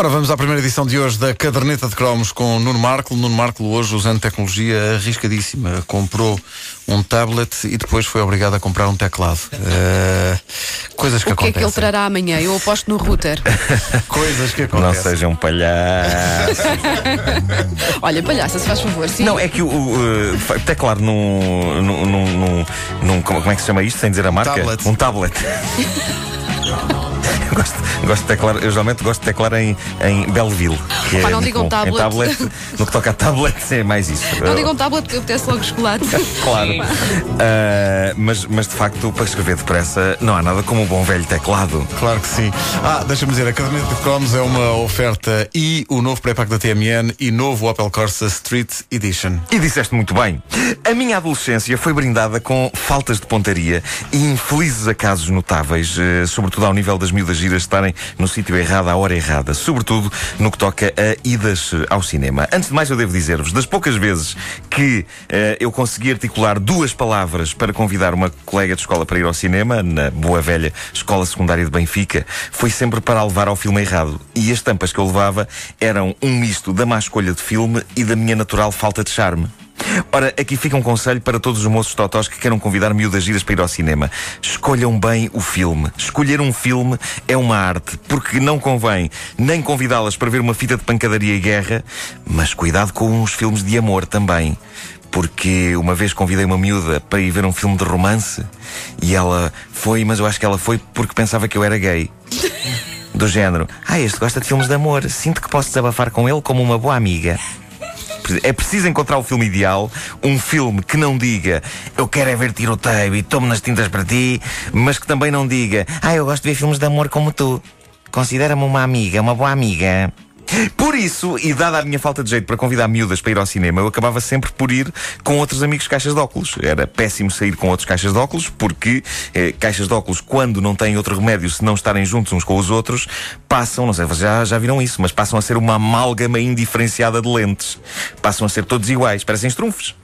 Ora, vamos à primeira edição de hoje da Caderneta de Cromos com Nuno Marco. Nuno Marco, hoje, usando tecnologia arriscadíssima, comprou um tablet e depois foi obrigado a comprar um teclado. Uh, coisas que o que acontecem. é que ele trará amanhã? Eu aposto no router. coisas que Não acontecem. seja um palhaço. Olha, palhaça, se faz favor, sim. Não, é que o, o, uh, facto, teclar num, num, num, num- como é que se chama isto, sem dizer a marca? Tablet. Um tablet. Eu gosto, gosto de teclar, eu geralmente gosto de teclar em, em Belleville. Que Opa, é não digam bom. tablet. Em tablet. No que toca a tablet é mais isso. Não digam tablet que apetece logo chocolate. Claro. Ah, mas, mas de facto, para escrever depressa, não há nada como um bom velho teclado. Claro que sim. Ah, deixa-me dizer, a Caderneta de Cromos é uma oferta e o novo pré-pack da TMN e novo Opel Corsa Street Edition. E disseste muito bem. A minha adolescência foi brindada com faltas de pontaria e infelizes acasos notáveis, eh, sobretudo ao nível das miúdas giras estarem no sítio errado à hora errada, sobretudo no que toca a idas ao cinema. Antes de mais, eu devo dizer-vos, das poucas vezes que eh, eu consegui articular duas palavras para convidar uma colega de escola para ir ao cinema, na boa velha Escola Secundária de Benfica, foi sempre para a levar ao filme errado. E as tampas que eu levava eram um misto da má escolha de filme e da minha natural falta de charme. Ora, aqui fica um conselho para todos os moços totós que queiram convidar miúdas giras para ir ao cinema. Escolham bem o filme. Escolher um filme é uma arte, porque não convém nem convidá-las para ver uma fita de pancadaria e guerra, mas cuidado com os filmes de amor também. Porque uma vez convidei uma miúda para ir ver um filme de romance e ela foi, mas eu acho que ela foi porque pensava que eu era gay. Do género, ah, este gosta de filmes de amor, sinto que posso desabafar com ele como uma boa amiga. É preciso encontrar o filme ideal, um filme que não diga eu quero é ver tiroteio e tomo nas tintas para ti, mas que também não diga ah, eu gosto de ver filmes de amor como tu. Considera-me uma amiga, uma boa amiga. Por isso, e dada a minha falta de jeito para convidar miúdas para ir ao cinema, eu acabava sempre por ir com outros amigos caixas de óculos. Era péssimo sair com outros caixas de óculos, porque eh, caixas de óculos, quando não têm outro remédio se não estarem juntos uns com os outros, passam, não sei, vocês já, já viram isso, mas passam a ser uma amálgama indiferenciada de lentes. Passam a ser todos iguais, parecem estrunfos.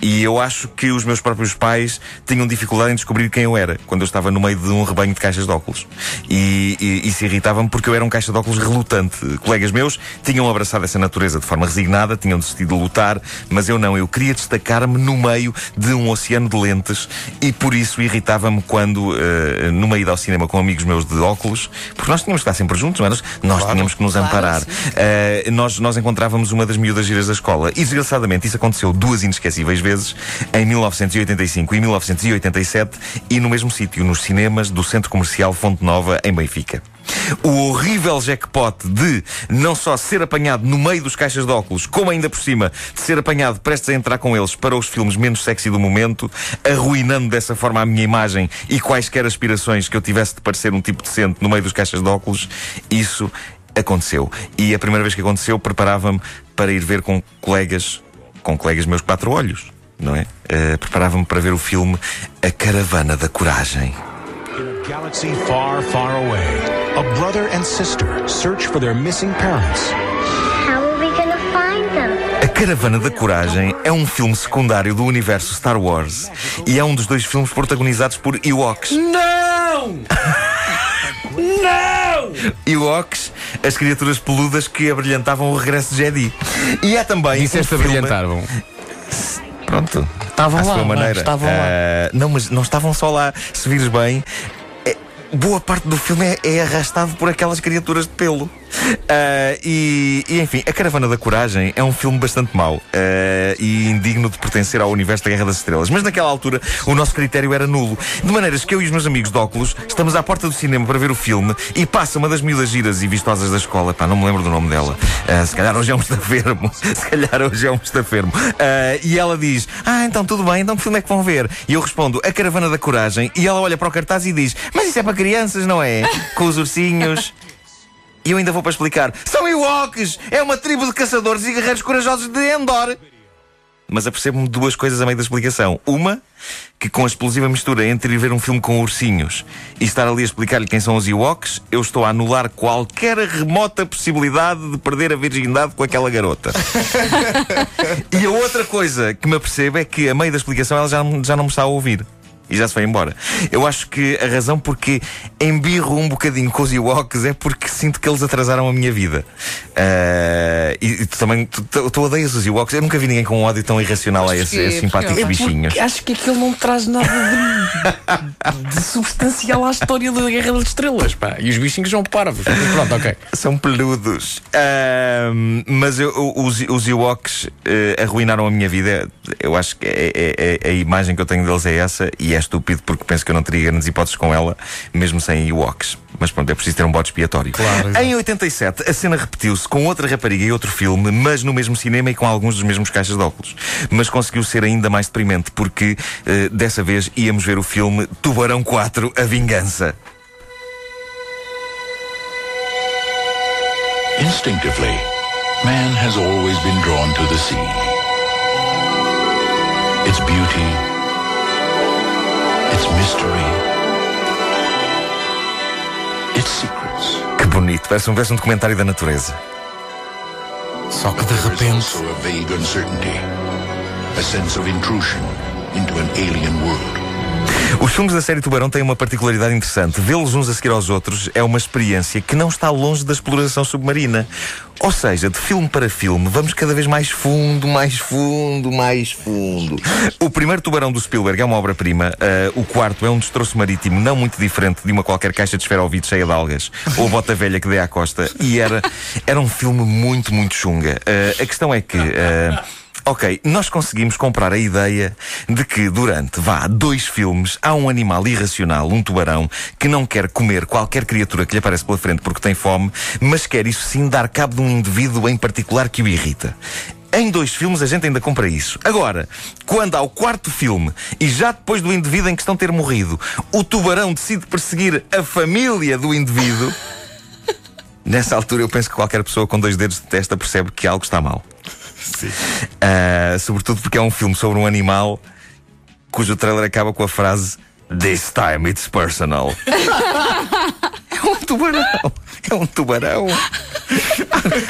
E eu acho que os meus próprios pais tinham dificuldade em descobrir quem eu era quando eu estava no meio de um rebanho de caixas de óculos. E, e, isso irritava-me porque eu era um caixa de óculos relutante. Colegas meus tinham abraçado essa natureza de forma resignada, tinham decidido lutar, mas eu não. Eu queria destacar-me no meio de um oceano de lentes e por isso irritava-me quando, eh, no meio ao cinema com amigos meus de óculos, porque nós tínhamos que estar sempre juntos, não era? Nós tínhamos que nos Claro, amparar. Uh, nós, nós encontrávamos uma das miúdas giras da escola. E desgraçadamente isso aconteceu duas inesquecíveis vezes, em 1985 e 1987, e no mesmo sítio, nos cinemas do Centro Comercial Fonte Nova, em Benfica. O horrível jackpot de não só ser apanhado no meio dos caixas de óculos, como ainda por cima de ser apanhado prestes a entrar com eles para os filmes menos sexy do momento, arruinando dessa forma a minha imagem e quaisquer aspirações que eu tivesse de parecer um tipo decente no meio dos caixas de óculos, isso aconteceu. E a primeira vez que aconteceu, preparava-me para ir ver com colegas, com colegas meus quatro olhos, não é? Eh, preparava-me para ver o filme A Caravana da Coragem. In a galaxy far, far away, a brother and sister search for their missing parents. How are we gonna find them? A Caravana da Coragem é um filme secundário do universo Star Wars e é um dos dois filmes protagonizados por Ewoks. Não! Não! Ewoks, as criaturas peludas que abrilhantavam o regresso de Jedi. E há também. Disseste um abrilhantavam. Pronto. Estavam lá, sua não é? maneira. Estavam lá. Ah, Não, mas não estavam só lá. Se vires bem, é- boa parte do filme é, é arrastado por aquelas criaturas de pelo. Ah, e, e, enfim, A Caravana da Coragem é um filme bastante mau ah, e indigno de pertencer ao universo da Guerra das Estrelas. Mas naquela altura o nosso critério era nulo. De maneiras que eu e os meus amigos de óculos estamos à porta do cinema para ver o filme e passa uma das miúdas giras e vistosas da escola, pá, não me lembro do nome dela. Ah, se calhar hoje é um estafermo. Se calhar hoje é um estafermo. E ela diz: Ah, então tudo bem, então que filme é que vão ver? E eu respondo: A Caravana da Coragem. E ela olha para o cartaz e diz: Mas isso é para crianças, não é? Com os ursinhos. E eu ainda vou para explicar. São Ewoks! É uma tribo de caçadores e guerreiros corajosos de Endor. Mas apercebo-me de duas coisas a meio da explicação. Uma, que com a explosiva mistura entre ir ver um filme com ursinhos e estar ali a explicar-lhe quem são os Ewoks, eu estou a anular qualquer remota possibilidade de perder a virgindade com aquela garota. e a outra coisa que me apercebo é que a meio da explicação ela já, não- já não me está a ouvir. E já se foi embora. Eu acho que a razão porque embirro um bocadinho com os Ewoks é porque sinto que eles atrasaram a minha vida. Uh, e, e tu também, tu, tu, tu odeias os Ewoks. Eu nunca vi ninguém com um ódio tão irracional a esses, esses simpáticos Porquê? bichinhos. Acho que aquilo não traz nada de, de substancial à história da Guerra das Estrelas, pá. E os bichinhos são parvos. Pronto, ok. São peludos. Ahm, mas eu- os, os Ewoks eh, arruinaram a minha vida. Eu acho que é- é- é- a imagem que eu tenho deles é essa e é estúpido porque penso que eu não teria grandes hipóteses com ela, mesmo sem Ewoks. Mas pronto, é preciso ter um bode expiatório. Claro, em 87, a cena repetiu-se com outra rapariga e outro filme, mas no mesmo cinema e com alguns dos mesmos caixas de óculos. Mas conseguiu ser ainda mais deprimente porque eh, dessa vez íamos ver o filme Tubarão 4 A Vingança. Instinctively, man has always been drawn to the sea. Its beauty, its mystery, its secrets. Que bonito, parece um, parece um documentário da natureza. Só que de repente. a vague uncertainty, a sense of intrusion into an alien world. Os filmes da série Tubarão têm uma particularidade interessante. Vê-los uns a seguir aos outros é uma experiência que não está longe da exploração submarina. Ou seja, de filme para filme, vamos cada vez mais fundo, mais fundo, mais fundo. O primeiro Tubarão do Spielberg é uma obra-prima. Ah, o quarto é um destroço marítimo não muito diferente de uma qualquer caixa de esferovite cheia de algas ou bota velha que dê à costa. E era, era um filme muito, muito chunga. Ah, a questão é que. ah, Ok, nós conseguimos comprar a ideia de que durante, vá, dois filmes, há um animal irracional, um tubarão, que não quer comer qualquer criatura que lhe aparece pela frente porque tem fome, mas quer isso sim dar cabo de um indivíduo em particular que o irrita. Em dois filmes a gente ainda compra isso. Agora, quando há o quarto filme e já depois do indivíduo em questão ter morrido, o tubarão decide perseguir a família do indivíduo. Nessa altura eu penso que qualquer pessoa com dois dedos de testa percebe que algo está mal. Ah, sobretudo porque é um filme sobre um animal cujo trailer acaba com a frase This time it's personal. é um tubarão. É um tubarão.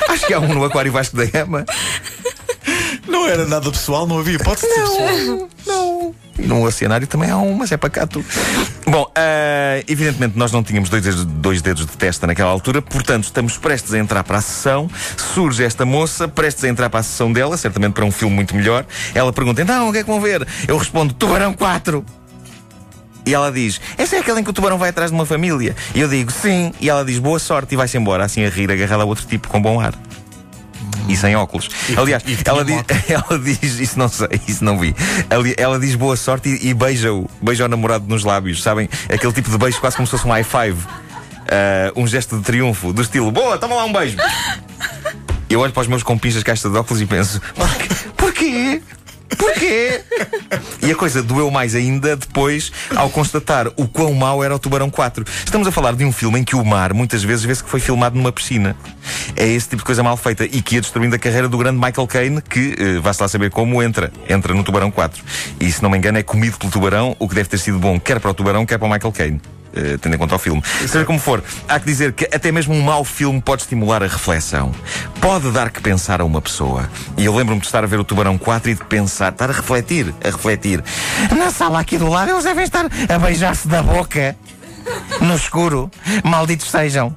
Acho que há um no Aquário Vasco da Gama. Não era nada pessoal, não havia hipótese de ser pessoal. No oceanário também há um, mas é pacato. Bom, ah, evidentemente nós não tínhamos dois dedos, dois dedos de testa naquela altura, portanto estamos prestes a entrar para a sessão. Surge esta moça, prestes a entrar para a sessão dela, certamente para um filme muito melhor. Ela pergunta: então, o que é que vão ver? Eu respondo: Tubarão 4. E ela diz: Essa é aquela em que o tubarão vai atrás de uma família? E eu digo: Sim. E ela diz: Boa sorte. E vai-se embora, assim a rir, agarrada a outro tipo com bom ar. E sem óculos. Aliás, e ela, diz, ela diz, isso não sei, isso não vi. Ela diz boa sorte e, e beija-o, beija o namorado nos lábios, sabem? Aquele tipo de beijo quase como se fosse um high five. Ah, um gesto de triunfo, do estilo, boa, toma lá um beijo. Eu olho para os meus compinchas caixa de óculos e penso, "Porquê? porquê? Porquê? E a coisa doeu mais ainda depois ao constatar o quão mau era o Tubarão 4. Estamos a falar de um filme em que o mar muitas vezes vê-se que foi filmado numa piscina. É esse tipo de coisa mal feita e que ia destruindo a carreira do grande Michael Caine, que eh, vá-se lá saber como entra. Entra no Tubarão 4. E se não me engano é comido pelo tubarão, o que deve ter sido bom quer para o tubarão, quer para o Michael Caine. eh, tendo em conta o filme. Seja como for, há que dizer que até mesmo um mau filme pode estimular a reflexão. Pode dar que pensar a uma pessoa. E eu lembro-me de estar a ver o Tubarão 4 e de pensar, estar a refletir, a refletir. Na sala aqui do lado eles devem estar a beijar-se da boca. No escuro. Malditos sejam.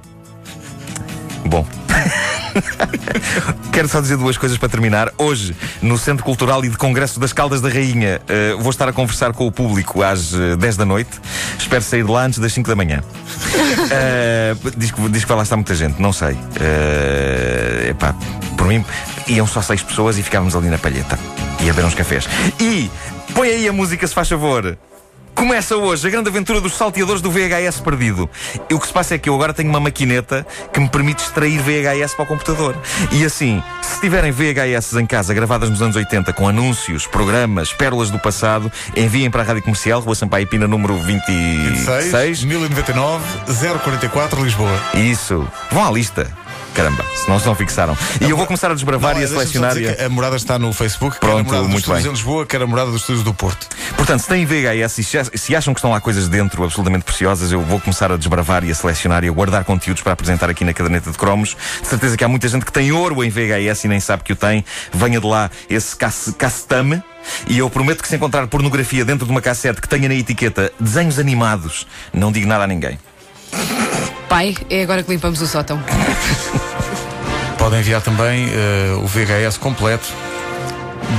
Bom. Quero só dizer duas coisas para terminar. Hoje, no Centro Cultural e de Congresso das Caldas da Rainha, eh, vou estar a conversar com o público às eh, 10 da noite. Espero sair de lá antes das 5 da manhã. Eh, diz, que, diz que vai lá estar muita gente, não sei. Eh, epá, por mim, iam só seis pessoas e ficávamos ali na palheta. Ia beber uns cafés. E põe aí a música, se faz favor. Começa hoje a grande aventura dos salteadores do VHS perdido. E o que se passa é que eu agora tenho uma maquineta que me permite extrair VHS para o computador. E assim, se tiverem VHS em casa gravadas nos anos 80 com anúncios, programas, pérolas do passado, enviem para a Rádio Comercial, Rua Sampaio Pina, número 26. 6, 1099, 044 Lisboa. Isso. Vão à lista. Caramba, senão se não fixaram. E eu vou começar a desbravar Não, e a é, só selecionar. e a- que morada está no Facebook, a Pronto, morada dos muito estúdios bem. em Lisboa, quer a morada dos estúdios do Porto. Portanto, se têm VHS e se- se acham que estão lá coisas dentro absolutamente preciosas, eu vou começar a desbravar e a selecionar e a guardar conteúdos para apresentar aqui na caderneta de cromos. De certeza que há muita gente que tem ouro em VHS e nem sabe que o tem. Venha de lá esse cacetame. E eu prometo que se encontrar pornografia dentro de uma cassete que tenha na etiqueta desenhos animados, não digo nada a ninguém. Pai, é agora que limpamos o sótão. Pode enviar também eh, o VHS completo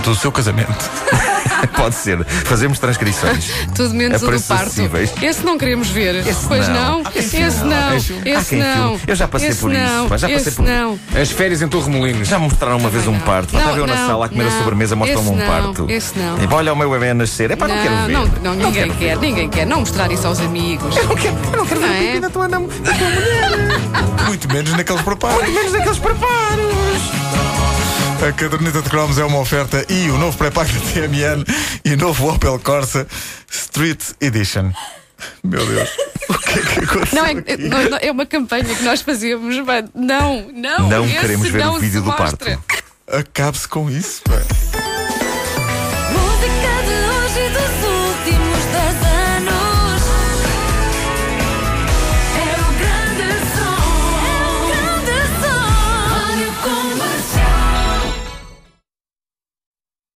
do seu casamento. Pode ser. Fazemos transcrições. Tudo menos A o do parto. acessíveis. Esse não queremos ver. Esse pois não. não. Esse filme. não. Esse não. Eu já passei Esse por isso, não. pá, já passei Esse por- não. As férias em Torremolinos. Já mostraram uma vez um parto. Lá Não, estava eu na não, sala a comer a não. sobremesa, mostram-me um Esse não, parto. esse não. E, olha o meu bebê a nascer. É pá, não, quero ver. não, não, ninguém quero quer, ver. ninguém quer. Não mostrar isso aos amigos. Eu não quero, eu não quero ver Não o é? da tua, nam- da tua mulher. Muito menos naqueles preparos. Menos daqueles preparos. A caderneta de cromos é uma oferta e o novo pré-pago TMN e o novo Opel Corsa Street Edition. Meu Deus. O que é que aconteceu? Não, é, aqui? não, não, é uma campanha que nós fazíamos. mas Não, não. Não queremos ver não o vídeo do parto. Acabe-se com isso. pá.